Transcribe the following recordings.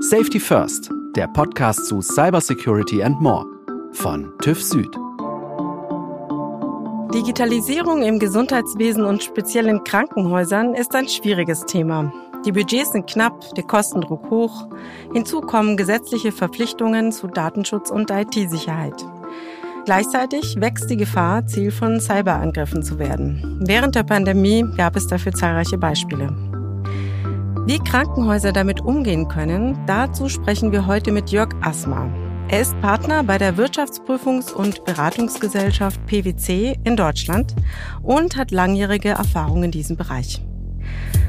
Safety First, der Podcast zu Cybersecurity and More von TÜV Süd. Digitalisierung im Gesundheitswesen und speziell in Krankenhäusern ist ein schwieriges Thema. Die Budgets sind knapp, der Kostendruck hoch. Hinzu kommen gesetzliche Verpflichtungen zu Datenschutz und IT-Sicherheit. Gleichzeitig wächst die Gefahr, Ziel von Cyberangriffen zu werden. Während der Pandemie gab es dafür zahlreiche Beispiele. Wie Krankenhäuser damit umgehen können, dazu sprechen wir heute mit Jörg Asma. Er ist Partner bei der Wirtschaftsprüfungs- und Beratungsgesellschaft PwC in Deutschland und hat langjährige Erfahrung in diesem Bereich.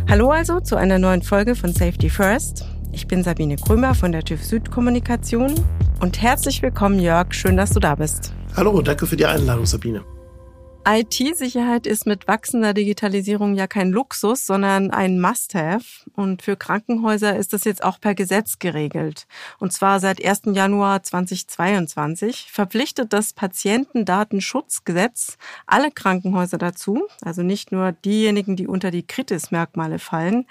Hallo also zu einer neuen Folge von Safety First. Ich bin Sabine Krömer von der TÜV Süd Kommunikation und herzlich willkommen Jörg, schön, dass du da bist. Hallo, danke für die Einladung, Sabine. IT-Sicherheit ist mit wachsender Digitalisierung ja kein Luxus, sondern ein Must-Have. Und für Krankenhäuser ist das jetzt auch per Gesetz geregelt. Und zwar seit 1. Januar 2022 verpflichtet das Patientendatenschutzgesetz alle Krankenhäuser dazu, also nicht nur diejenigen, die unter die Kritismerkmale fallen,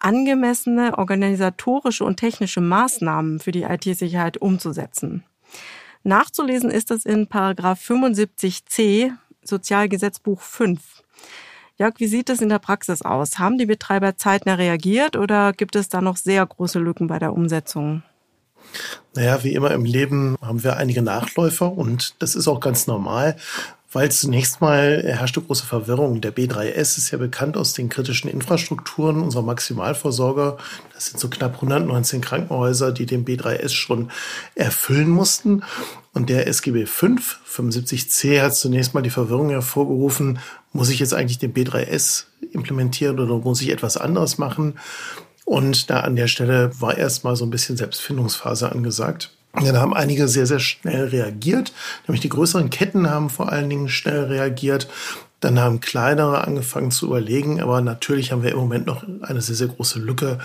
angemessene organisatorische und technische Maßnahmen für die IT-Sicherheit umzusetzen. Nachzulesen ist es in Paragraph 75c Sozialgesetzbuch 5. Jörg, wie sieht es in der Praxis aus? Haben die Betreiber zeitnah reagiert oder gibt es da noch sehr große Lücken bei der Umsetzung? Naja, wie immer im Leben haben wir einige Nachläufer und das ist auch ganz normal, weil zunächst mal herrschte große Verwirrung. Der B3S ist ja bekannt aus den kritischen Infrastrukturen unserer Maximalversorger. Das sind so knapp 119 Krankenhäuser, die den B3S schon erfüllen mussten. Und der SGB 5, 75c, hat zunächst mal die Verwirrung hervorgerufen, muss ich jetzt eigentlich den B3S implementieren oder muss ich etwas anderes machen? Und da an der Stelle war erstmal so ein bisschen Selbstfindungsphase angesagt. Dann haben einige sehr, sehr schnell reagiert. Nämlich die größeren Ketten haben vor allen Dingen schnell reagiert. Dann haben kleinere angefangen zu überlegen. Aber natürlich haben wir im Moment noch eine sehr, sehr große Lücke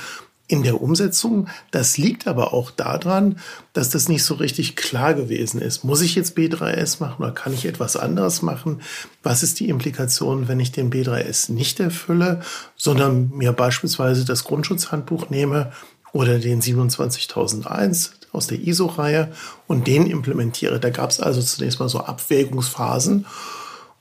in der Umsetzung. Das liegt aber auch daran, dass das nicht so richtig klar gewesen ist. Muss ich jetzt B3S machen oder kann ich etwas anderes machen? Was ist die Implikation, wenn ich den B3S nicht erfülle, sondern mir beispielsweise das Grundschutzhandbuch nehme oder den 27001 aus der ISO-Reihe und den implementiere. Da gab es also zunächst mal so Abwägungsphasen.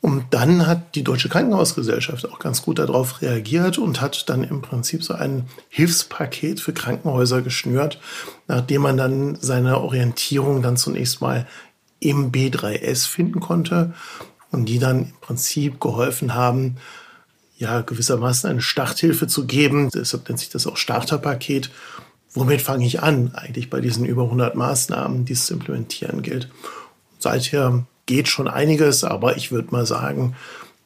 Und dann hat die Deutsche Krankenhausgesellschaft auch ganz gut darauf reagiert und hat dann im Prinzip so ein Hilfspaket für Krankenhäuser geschnürt, nachdem man dann seine Orientierung dann zunächst mal im B3S finden konnte und die dann im Prinzip geholfen haben, ja, gewissermaßen eine Starthilfe zu geben. Deshalb nennt sich das auch Starterpaket. Womit fange ich an, eigentlich bei diesen über 100 Maßnahmen, die es zu implementieren gilt? Seither geht schon einiges, aber ich würde mal sagen,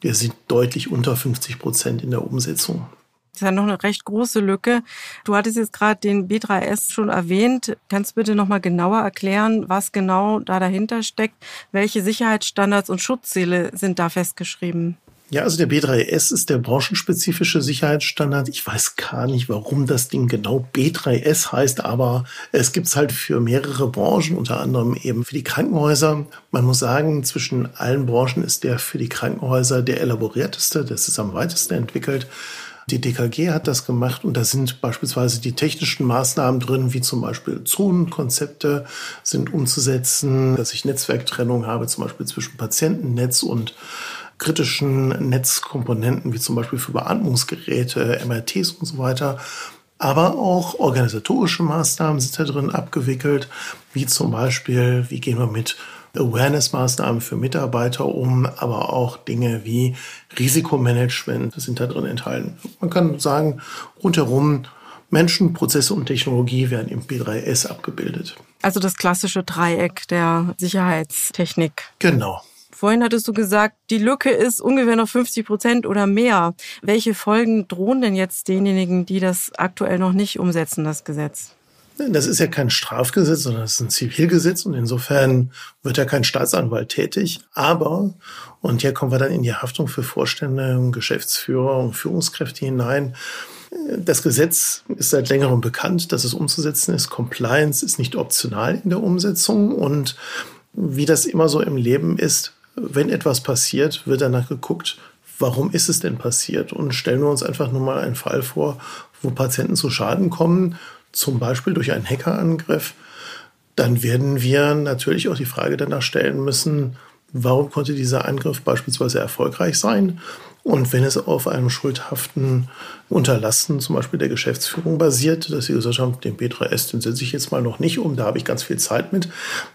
wir sind deutlich unter 50 Prozent in der Umsetzung. Das ist ja noch eine recht große Lücke. Du hattest jetzt gerade den B3S schon erwähnt. Kannst du bitte noch mal genauer erklären, was genau da dahinter steckt? Welche Sicherheitsstandards und Schutzziele sind da festgeschrieben? Ja, also der B3S ist der branchenspezifische Sicherheitsstandard. Ich weiß gar nicht, warum das Ding genau B3S heißt, aber es gibt's halt für mehrere Branchen, unter anderem eben für die Krankenhäuser. Man muss sagen, zwischen allen Branchen ist der für die Krankenhäuser der elaborierteste, das ist am weitesten entwickelt. Die DKG hat das gemacht und da sind beispielsweise die technischen Maßnahmen drin, wie zum Beispiel Zonenkonzepte sind umzusetzen, dass ich Netzwerktrennung habe, zum Beispiel zwischen Patientennetz und kritischen Netzkomponenten, wie zum Beispiel für Beatmungsgeräte, MRTs und so weiter. Aber auch organisatorische Maßnahmen sind da drin abgewickelt, wie zum Beispiel, wie gehen wir mit Awareness-Maßnahmen für Mitarbeiter um, aber auch Dinge wie Risikomanagement sind da drin enthalten. Man kann sagen, rundherum Menschen, Prozesse und Technologie werden im P3S abgebildet. Also das klassische Dreieck der Sicherheitstechnik. Genau. Vorhin hattest du gesagt, die Lücke ist ungefähr noch 50 Prozent oder mehr. Welche Folgen drohen denn jetzt denjenigen, die das aktuell noch nicht umsetzen, das Gesetz? Das ist ja kein Strafgesetz, sondern das ist ein Zivilgesetz und insofern wird ja kein Staatsanwalt tätig. Aber, und hier kommen wir dann in die Haftung für Vorstände, Geschäftsführer und Führungskräfte hinein. Das Gesetz ist seit längerem bekannt, dass es umzusetzen ist. Compliance ist nicht optional in der Umsetzung und wie das immer so im Leben ist, wenn etwas passiert, wird danach geguckt, warum ist es denn passiert? Und stellen wir uns einfach nur mal einen Fall vor, wo Patienten zu Schaden kommen. zum Beispiel durch einen Hackerangriff, dann werden wir natürlich auch die Frage danach stellen müssen, warum konnte dieser Angriff beispielsweise erfolgreich sein? Und wenn es auf einem schuldhaften Unterlassen zum Beispiel der Geschäftsführung basiert, dass sie gesagt haben, den B3S, den setze ich jetzt mal noch nicht um, da habe ich ganz viel Zeit mit,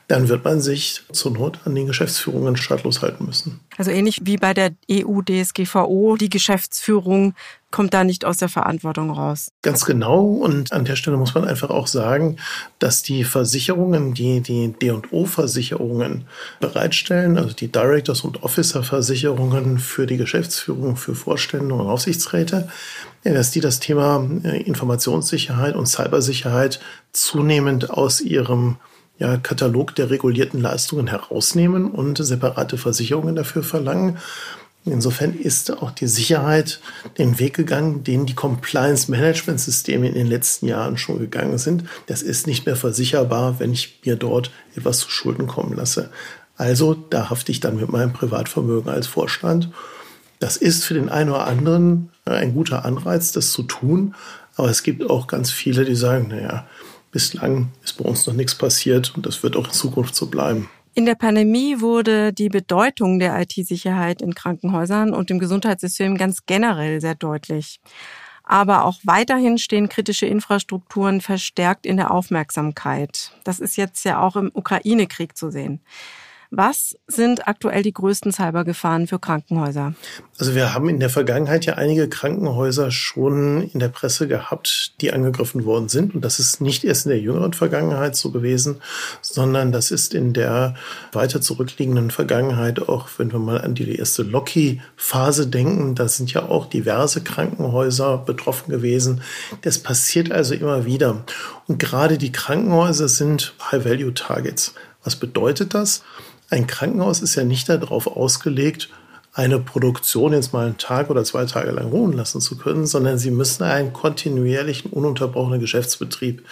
dann wird man sich zur Not an den Geschäftsführungen stattlos halten müssen. Also ähnlich wie bei der EU-DSGVO, die Geschäftsführung kommt da nicht aus der Verantwortung raus. Ganz genau. Und an der Stelle muss man einfach auch sagen, dass die Versicherungen, die die D&O-Versicherungen bereitstellen, also die Directors- und Officer-Versicherungen für die Geschäftsführung, für Vorstände und Aufsichtsräte, dass die das Thema äh, Informationssicherheit und Cybersicherheit zunehmend aus ihrem ja, Katalog der regulierten Leistungen herausnehmen und separate Versicherungen dafür verlangen. Insofern ist auch die Sicherheit den Weg gegangen, den die Compliance-Management-Systeme in den letzten Jahren schon gegangen sind. Das ist nicht mehr versicherbar, wenn ich mir dort etwas zu Schulden kommen lasse. Also da hafte ich dann mit meinem Privatvermögen als Vorstand. Das ist für den einen oder anderen ein guter Anreiz, das zu tun. Aber es gibt auch ganz viele, die sagen, naja, bislang ist bei uns noch nichts passiert und das wird auch in Zukunft so bleiben. In der Pandemie wurde die Bedeutung der IT-Sicherheit in Krankenhäusern und im Gesundheitssystem ganz generell sehr deutlich. Aber auch weiterhin stehen kritische Infrastrukturen verstärkt in der Aufmerksamkeit. Das ist jetzt ja auch im Ukraine-Krieg zu sehen. Was sind aktuell die größten Cybergefahren für Krankenhäuser? Also wir haben in der Vergangenheit ja einige Krankenhäuser schon in der Presse gehabt, die angegriffen worden sind. Und das ist nicht erst in der jüngeren Vergangenheit so gewesen, sondern das ist in der weiter zurückliegenden Vergangenheit auch, wenn wir mal an die erste Locky-Phase denken, da sind ja auch diverse Krankenhäuser betroffen gewesen. Das passiert also immer wieder. Und gerade die Krankenhäuser sind High-Value-Targets. Was bedeutet das? Ein Krankenhaus ist ja nicht darauf ausgelegt, eine Produktion jetzt mal einen Tag oder zwei Tage lang ruhen lassen zu können, sondern sie müssen einen kontinuierlichen, ununterbrochenen Geschäftsbetrieb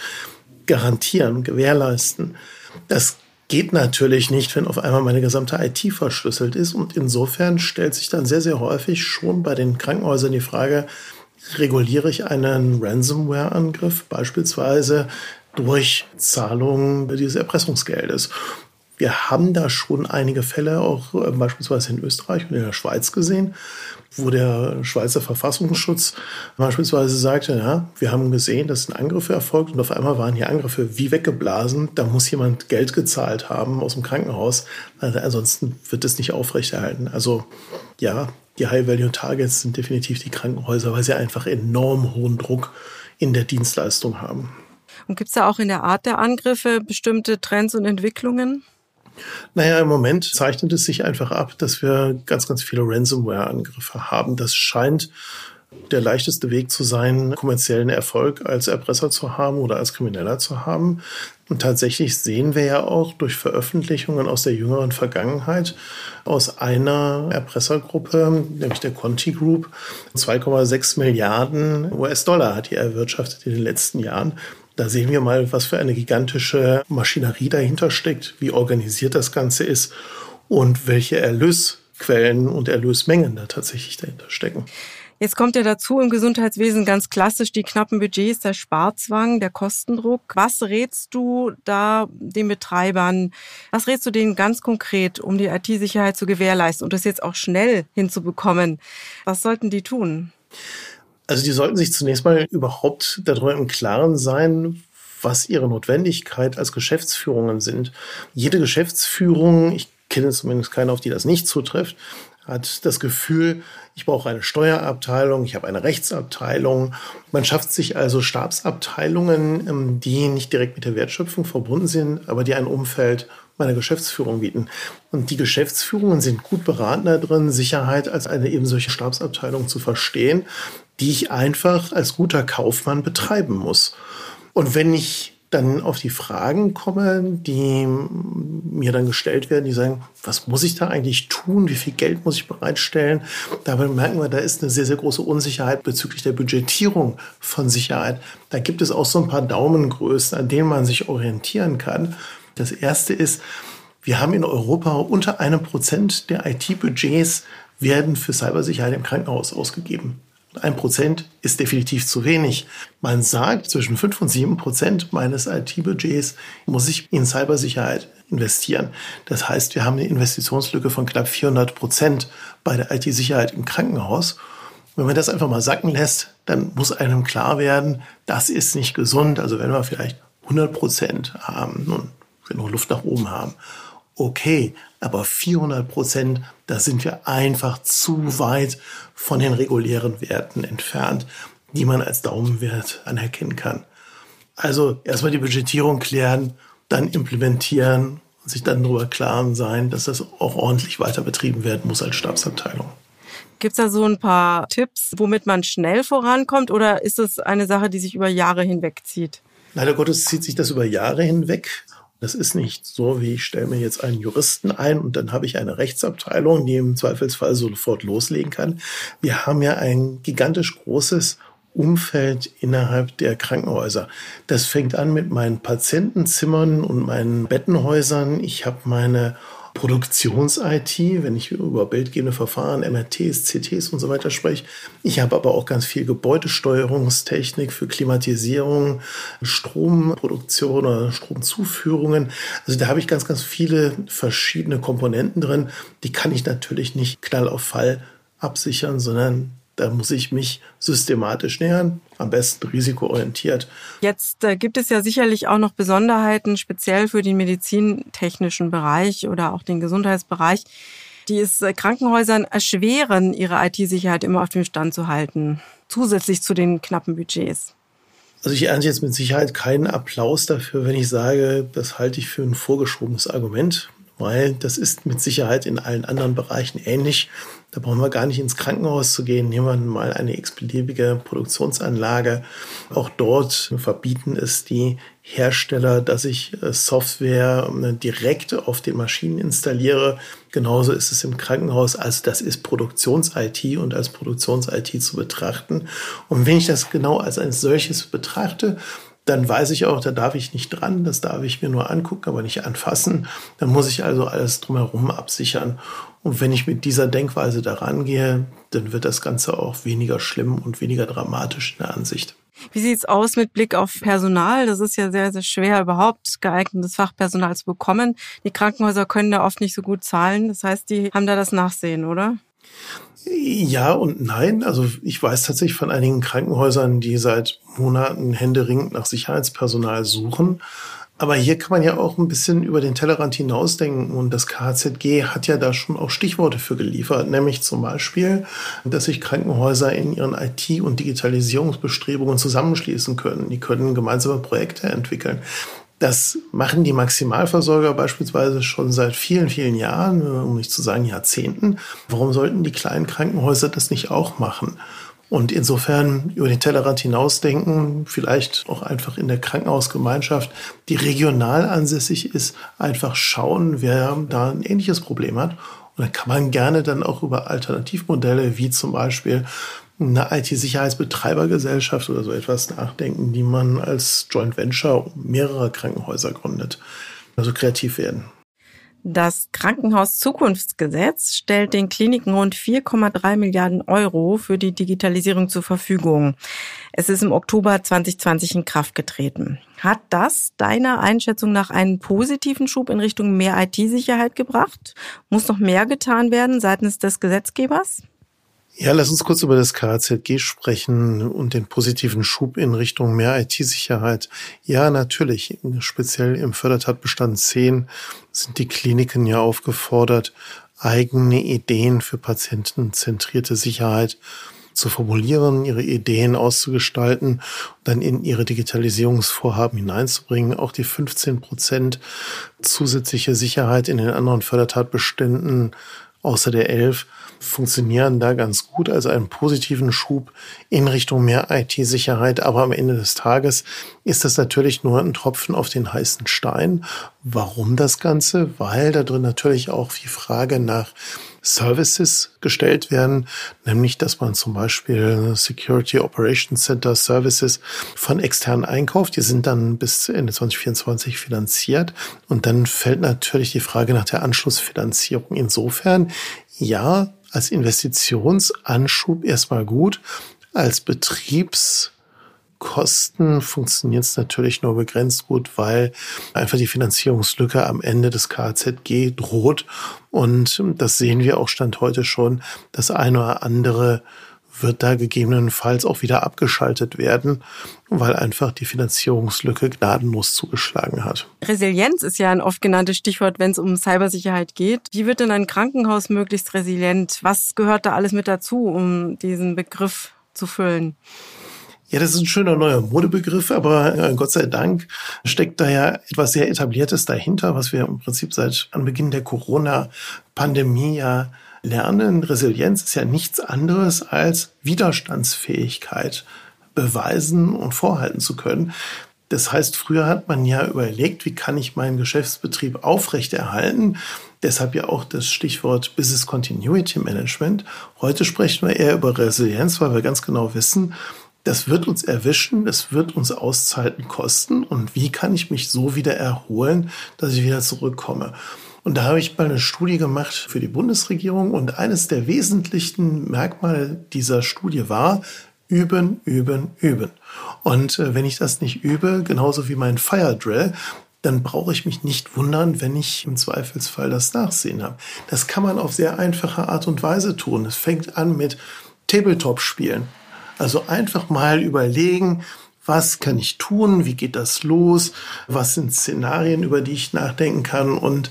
garantieren, gewährleisten. Das geht natürlich nicht, wenn auf einmal meine gesamte IT verschlüsselt ist. Und insofern stellt sich dann sehr, sehr häufig schon bei den Krankenhäusern die Frage, reguliere ich einen Ransomware-Angriff beispielsweise durch Zahlung dieses Erpressungsgeldes. Wir haben da schon einige Fälle, auch äh, beispielsweise in Österreich und in der Schweiz gesehen, wo der Schweizer Verfassungsschutz beispielsweise sagte, ja, wir haben gesehen, dass ein Angriff erfolgt und auf einmal waren die Angriffe wie weggeblasen. Da muss jemand Geld gezahlt haben aus dem Krankenhaus. Also ansonsten wird es nicht aufrechterhalten. Also ja, die High-Value-Targets sind definitiv die Krankenhäuser, weil sie einfach enorm hohen Druck in der Dienstleistung haben. Und gibt es da auch in der Art der Angriffe bestimmte Trends und Entwicklungen? Naja, im Moment zeichnet es sich einfach ab, dass wir ganz, ganz viele Ransomware-Angriffe haben. Das scheint der leichteste Weg zu sein, kommerziellen Erfolg als Erpresser zu haben oder als Krimineller zu haben. Und tatsächlich sehen wir ja auch durch Veröffentlichungen aus der jüngeren Vergangenheit aus einer Erpressergruppe, nämlich der Conti Group, 2,6 Milliarden US-Dollar hat die erwirtschaftet in den letzten Jahren. Da sehen wir mal, was für eine gigantische Maschinerie dahinter steckt, wie organisiert das Ganze ist und welche Erlösquellen und Erlösmengen da tatsächlich dahinter stecken. Jetzt kommt ja dazu im Gesundheitswesen ganz klassisch die knappen Budgets, der Sparzwang, der Kostendruck. Was rätst du da den Betreibern? Was rätst du denen ganz konkret, um die IT-Sicherheit zu gewährleisten und das jetzt auch schnell hinzubekommen? Was sollten die tun? Also die sollten sich zunächst mal überhaupt darüber im Klaren sein, was ihre Notwendigkeit als Geschäftsführungen sind. Jede Geschäftsführung, ich kenne zumindest keine, auf die das nicht zutrifft, hat das Gefühl, ich brauche eine Steuerabteilung, ich habe eine Rechtsabteilung. Man schafft sich also Stabsabteilungen, ähm, die nicht direkt mit der Wertschöpfung verbunden sind, aber die ein Umfeld meiner Geschäftsführung bieten. Und die Geschäftsführungen sind gut beraten darin, Sicherheit als eine eben solche Stabsabteilung zu verstehen die ich einfach als guter Kaufmann betreiben muss. Und wenn ich dann auf die Fragen komme, die mir dann gestellt werden, die sagen, was muss ich da eigentlich tun? Wie viel Geld muss ich bereitstellen? Dabei merken wir, da ist eine sehr, sehr große Unsicherheit bezüglich der Budgetierung von Sicherheit. Da gibt es auch so ein paar Daumengrößen, an denen man sich orientieren kann. Das erste ist, wir haben in Europa unter einem Prozent der IT-Budgets werden für Cybersicherheit im Krankenhaus ausgegeben. Ein Prozent ist definitiv zu wenig. Man sagt, zwischen fünf und sieben Prozent meines IT-Budgets muss ich in Cybersicherheit investieren. Das heißt, wir haben eine Investitionslücke von knapp 400 Prozent bei der IT-Sicherheit im Krankenhaus. Wenn man das einfach mal sacken lässt, dann muss einem klar werden, das ist nicht gesund. Also wenn wir vielleicht 100 Prozent haben, nun, wir noch Luft nach oben haben, okay, aber 400 Prozent, da sind wir einfach zu weit von den regulären Werten entfernt, die man als Daumenwert anerkennen kann. Also erstmal die Budgetierung klären, dann implementieren und sich dann darüber klar sein, dass das auch ordentlich weiter betrieben werden muss als Stabsabteilung. Gibt es da so ein paar Tipps, womit man schnell vorankommt oder ist es eine Sache, die sich über Jahre hinweg zieht? Leider Gottes zieht sich das über Jahre hinweg. Das ist nicht so, wie ich stelle mir jetzt einen Juristen ein und dann habe ich eine Rechtsabteilung, die im Zweifelsfall sofort loslegen kann. Wir haben ja ein gigantisch großes Umfeld innerhalb der Krankenhäuser. Das fängt an mit meinen Patientenzimmern und meinen Bettenhäusern. Ich habe meine Produktions-IT, wenn ich über bildgebende Verfahren, MRTs, CTs und so weiter spreche. Ich habe aber auch ganz viel Gebäudesteuerungstechnik für Klimatisierung, Stromproduktion oder Stromzuführungen. Also da habe ich ganz, ganz viele verschiedene Komponenten drin. Die kann ich natürlich nicht knall auf Fall absichern, sondern da muss ich mich systematisch nähern, am besten risikoorientiert. Jetzt äh, gibt es ja sicherlich auch noch Besonderheiten, speziell für den medizintechnischen Bereich oder auch den Gesundheitsbereich, die es äh, Krankenhäusern erschweren, ihre IT-Sicherheit immer auf dem Stand zu halten, zusätzlich zu den knappen Budgets. Also ich ernte jetzt mit Sicherheit keinen Applaus dafür, wenn ich sage, das halte ich für ein vorgeschobenes Argument weil das ist mit Sicherheit in allen anderen Bereichen ähnlich. Da brauchen wir gar nicht ins Krankenhaus zu gehen. Nehmen wir mal eine x-beliebige Produktionsanlage. Auch dort verbieten es die Hersteller, dass ich äh, Software äh, direkt auf den Maschinen installiere. Genauso ist es im Krankenhaus. Also das ist Produktions-IT und als Produktions-IT zu betrachten. Und wenn ich das genau als ein solches betrachte, dann weiß ich auch, da darf ich nicht dran, das darf ich mir nur angucken, aber nicht anfassen. Dann muss ich also alles drumherum absichern. Und wenn ich mit dieser Denkweise daran gehe, dann wird das Ganze auch weniger schlimm und weniger dramatisch in der Ansicht. Wie sieht's aus mit Blick auf Personal? Das ist ja sehr, sehr schwer, überhaupt geeignetes Fachpersonal zu bekommen. Die Krankenhäuser können da oft nicht so gut zahlen. Das heißt, die haben da das Nachsehen, oder? Ja und nein. Also ich weiß tatsächlich von einigen Krankenhäusern, die seit Monaten händeringend nach Sicherheitspersonal suchen. Aber hier kann man ja auch ein bisschen über den Tellerrand hinausdenken und das KZG hat ja da schon auch Stichworte für geliefert, nämlich zum Beispiel, dass sich Krankenhäuser in ihren IT- und Digitalisierungsbestrebungen zusammenschließen können. Die können gemeinsame Projekte entwickeln. Das machen die Maximalversorger beispielsweise schon seit vielen, vielen Jahren, um nicht zu sagen Jahrzehnten. Warum sollten die kleinen Krankenhäuser das nicht auch machen? Und insofern über den Tellerrand hinausdenken, vielleicht auch einfach in der Krankenhausgemeinschaft, die regional ansässig ist, einfach schauen, wer da ein ähnliches Problem hat. Und dann kann man gerne dann auch über Alternativmodelle wie zum Beispiel eine IT-Sicherheitsbetreibergesellschaft oder so etwas nachdenken, die man als Joint Venture mehrere Krankenhäuser gründet. Also kreativ werden. Das Krankenhaus-Zukunftsgesetz stellt den Kliniken rund 4,3 Milliarden Euro für die Digitalisierung zur Verfügung. Es ist im Oktober 2020 in Kraft getreten. Hat das deiner Einschätzung nach einen positiven Schub in Richtung mehr IT-Sicherheit gebracht? Muss noch mehr getan werden seitens des Gesetzgebers? Ja, lass uns kurz über das KZG sprechen und den positiven Schub in Richtung mehr IT-Sicherheit. Ja, natürlich. Speziell im Fördertatbestand 10 sind die Kliniken ja aufgefordert, eigene Ideen für patientenzentrierte Sicherheit zu formulieren, ihre Ideen auszugestalten, dann in ihre Digitalisierungsvorhaben hineinzubringen. Auch die 15 Prozent zusätzliche Sicherheit in den anderen Fördertatbeständen außer der 11 funktionieren da ganz gut als einen positiven Schub in Richtung mehr IT-Sicherheit. Aber am Ende des Tages ist das natürlich nur ein Tropfen auf den heißen Stein. Warum das Ganze? Weil da drin natürlich auch die Frage nach Services gestellt werden, nämlich dass man zum Beispiel Security Operations Center Services von externen einkauft. Die sind dann bis Ende 2024 finanziert. Und dann fällt natürlich die Frage nach der Anschlussfinanzierung. Insofern, ja, als Investitionsanschub erstmal gut. Als Betriebskosten funktioniert es natürlich nur begrenzt gut, weil einfach die Finanzierungslücke am Ende des KZG droht. Und das sehen wir auch Stand heute schon. Das eine oder andere wird da gegebenenfalls auch wieder abgeschaltet werden, weil einfach die Finanzierungslücke gnadenlos zugeschlagen hat. Resilienz ist ja ein oft genanntes Stichwort, wenn es um Cybersicherheit geht. Wie wird denn ein Krankenhaus möglichst resilient? Was gehört da alles mit dazu, um diesen Begriff zu füllen? Ja, das ist ein schöner neuer Modebegriff, aber äh, Gott sei Dank steckt da ja etwas sehr Etabliertes dahinter, was wir im Prinzip seit Anbeginn der Corona-Pandemie ja lernen. Resilienz ist ja nichts anderes als Widerstandsfähigkeit beweisen und vorhalten zu können. Das heißt, früher hat man ja überlegt, wie kann ich meinen Geschäftsbetrieb aufrechterhalten. Deshalb ja auch das Stichwort Business Continuity Management. Heute sprechen wir eher über Resilienz, weil wir ganz genau wissen, das wird uns erwischen, das wird uns Auszeiten kosten. Und wie kann ich mich so wieder erholen, dass ich wieder zurückkomme? Und da habe ich mal eine Studie gemacht für die Bundesregierung. Und eines der wesentlichen Merkmale dieser Studie war, üben, üben, üben. Und äh, wenn ich das nicht übe, genauso wie mein Fire Drill, dann brauche ich mich nicht wundern, wenn ich im Zweifelsfall das Nachsehen habe. Das kann man auf sehr einfache Art und Weise tun. Es fängt an mit Tabletop-Spielen. Also einfach mal überlegen, was kann ich tun, wie geht das los, was sind Szenarien, über die ich nachdenken kann und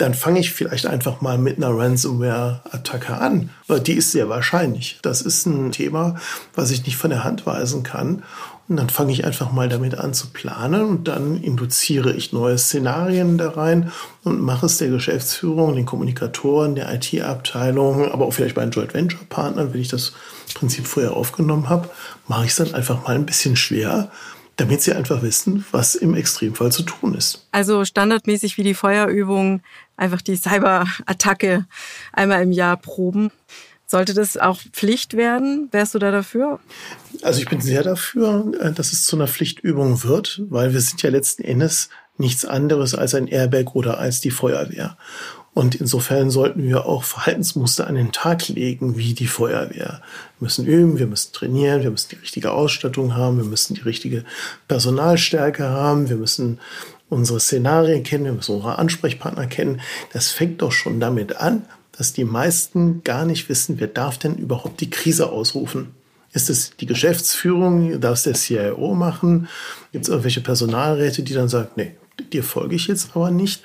dann fange ich vielleicht einfach mal mit einer Ransomware-Attacke an. Weil die ist sehr wahrscheinlich. Das ist ein Thema, was ich nicht von der Hand weisen kann. Und dann fange ich einfach mal damit an zu planen und dann induziere ich neue Szenarien da rein und mache es der Geschäftsführung, den Kommunikatoren, der IT-Abteilung, aber auch vielleicht bei den Joint Venture Partnern, wenn ich das Prinzip vorher aufgenommen habe, mache ich es dann einfach mal ein bisschen schwer, damit sie einfach wissen, was im Extremfall zu tun ist. Also standardmäßig wie die Feuerübung einfach die Cyberattacke einmal im Jahr proben. Sollte das auch Pflicht werden? Wärst du da dafür? Also ich bin sehr dafür, äh, dass es zu einer Pflichtübung wird, weil wir sind ja letzten Endes nichts anderes als ein Airbag oder als die Feuerwehr. Und insofern sollten wir auch Verhaltensmuster an den Tag legen, wie die Feuerwehr. Wir müssen üben, wir müssen trainieren, wir müssen die richtige Ausstattung haben, wir müssen die richtige Personalstärke haben, wir müssen unsere Szenarien kennen, wir müssen unsere Ansprechpartner kennen. Das fängt doch schon damit an, dass die meisten gar nicht wissen, wer darf denn überhaupt die Krise ausrufen. Ist es die Geschäftsführung? Darf es der CIO machen? Gibt es irgendwelche Personalräte, die dann sagen, nee, dir folge ich jetzt aber nicht?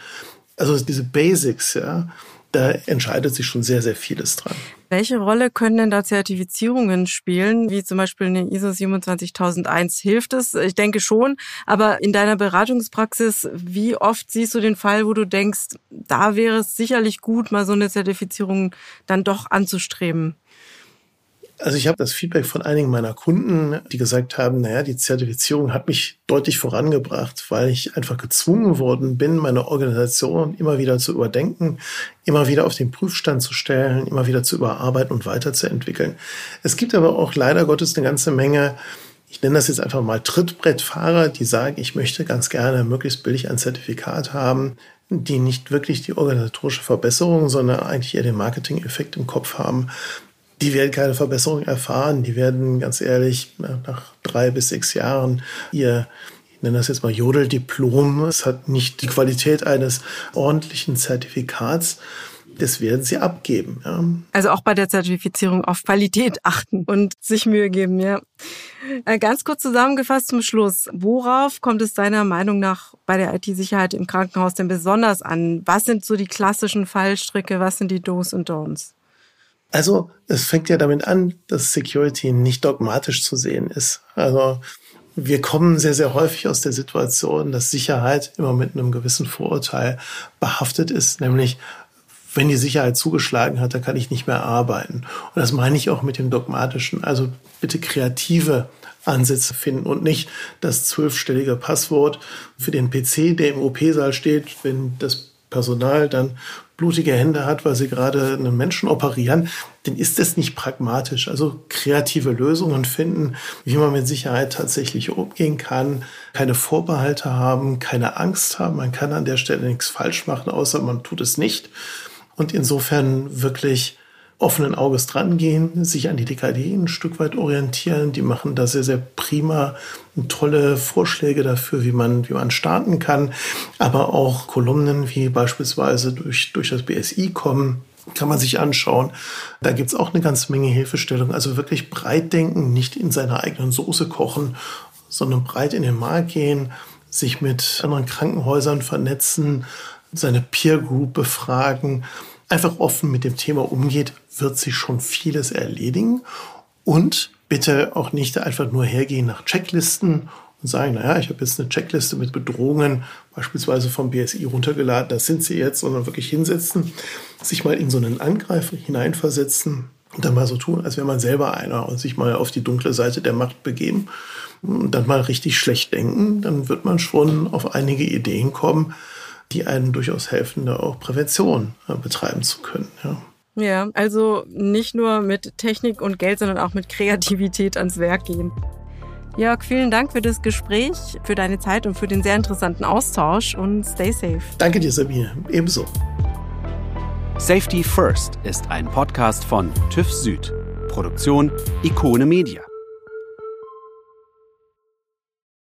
Also diese Basics, ja, da entscheidet sich schon sehr, sehr vieles dran. Welche Rolle können denn da Zertifizierungen spielen, wie zum Beispiel eine ISO 27001? Hilft es? Ich denke schon. Aber in deiner Beratungspraxis, wie oft siehst du den Fall, wo du denkst, da wäre es sicherlich gut, mal so eine Zertifizierung dann doch anzustreben? Also ich habe das Feedback von einigen meiner Kunden, die gesagt haben, naja, die Zertifizierung hat mich deutlich vorangebracht, weil ich einfach gezwungen worden bin, meine Organisation immer wieder zu überdenken, immer wieder auf den Prüfstand zu stellen, immer wieder zu überarbeiten und weiterzuentwickeln. Es gibt aber auch leider Gottes eine ganze Menge, ich nenne das jetzt einfach mal Trittbrettfahrer, die sagen, ich möchte ganz gerne möglichst billig ein Zertifikat haben, die nicht wirklich die organisatorische Verbesserung, sondern eigentlich eher den Marketing-Effekt im Kopf haben die werden keine Verbesserung erfahren. Die werden ganz ehrlich nach drei bis sechs Jahren ihr ich nenne das jetzt mal Jodeldiplom. Es hat nicht die Qualität eines ordentlichen Zertifikats. Das werden sie abgeben. Ja. Also auch bei der Zertifizierung auf Qualität achten und sich Mühe geben, ja. Äh, ganz kurz zusammengefasst zum Schluss. Worauf kommt es deiner Meinung nach bei der IT-Sicherheit im Krankenhaus denn besonders an? Was sind so die klassischen Fallstricke? Was sind die Do's und Don'ts? Also es fängt ja damit an, dass Security nicht dogmatisch zu sehen ist. Also wir kommen sehr, sehr häufig aus der Situation, dass Sicherheit immer mit einem gewissen Vorurteil behaftet ist, nämlich wenn die Sicherheit zugeschlagen hat, dann kann ich nicht mehr arbeiten. Und das meine ich auch mit dem dogmatischen. Also bitte kreative Ansätze finden und nicht das zwölfstellige Passwort für den PC, der im OP-Saal steht, wenn das Personal dann blutige Hände hat, weil sie gerade einen Menschen operieren, dann ist das nicht pragmatisch. Also kreative Lösungen finden, wie man mit Sicherheit tatsächlich umgehen kann, keine Vorbehalte haben, keine Angst haben. Man kann an der Stelle nichts falsch machen, außer man tut es nicht. Und insofern wirklich offenen Auges drangehen, sich an die DKD ein Stück weit orientieren. Die machen da sehr, sehr prima tolle Vorschläge dafür, wie man, wie man starten kann. Aber auch Kolumnen wie beispielsweise durch, durch das BSI kommen, kann man sich anschauen. Da gibt's auch eine ganze Menge Hilfestellung. Also wirklich breit denken, nicht in seiner eigenen Soße kochen, sondern breit in den Markt gehen, sich mit anderen Krankenhäusern vernetzen, seine Peer Group befragen, einfach offen mit dem Thema umgeht, wird sich schon vieles erledigen. Und bitte auch nicht einfach nur hergehen nach Checklisten und sagen, naja, ich habe jetzt eine Checkliste mit Bedrohungen beispielsweise vom BSI runtergeladen, das sind sie jetzt, sondern wirklich hinsetzen, sich mal in so einen Angreifer hineinversetzen und dann mal so tun, als wäre man selber einer und sich mal auf die dunkle Seite der Macht begeben und dann mal richtig schlecht denken, dann wird man schon auf einige Ideen kommen, die einem durchaus helfen, da auch Prävention äh, betreiben zu können. Ja. Ja, also nicht nur mit Technik und Geld, sondern auch mit Kreativität ans Werk gehen. Jörg, vielen Dank für das Gespräch, für deine Zeit und für den sehr interessanten Austausch und stay safe. Danke dir, Sabine. Ebenso. Safety First ist ein Podcast von TÜV Süd. Produktion Ikone Media.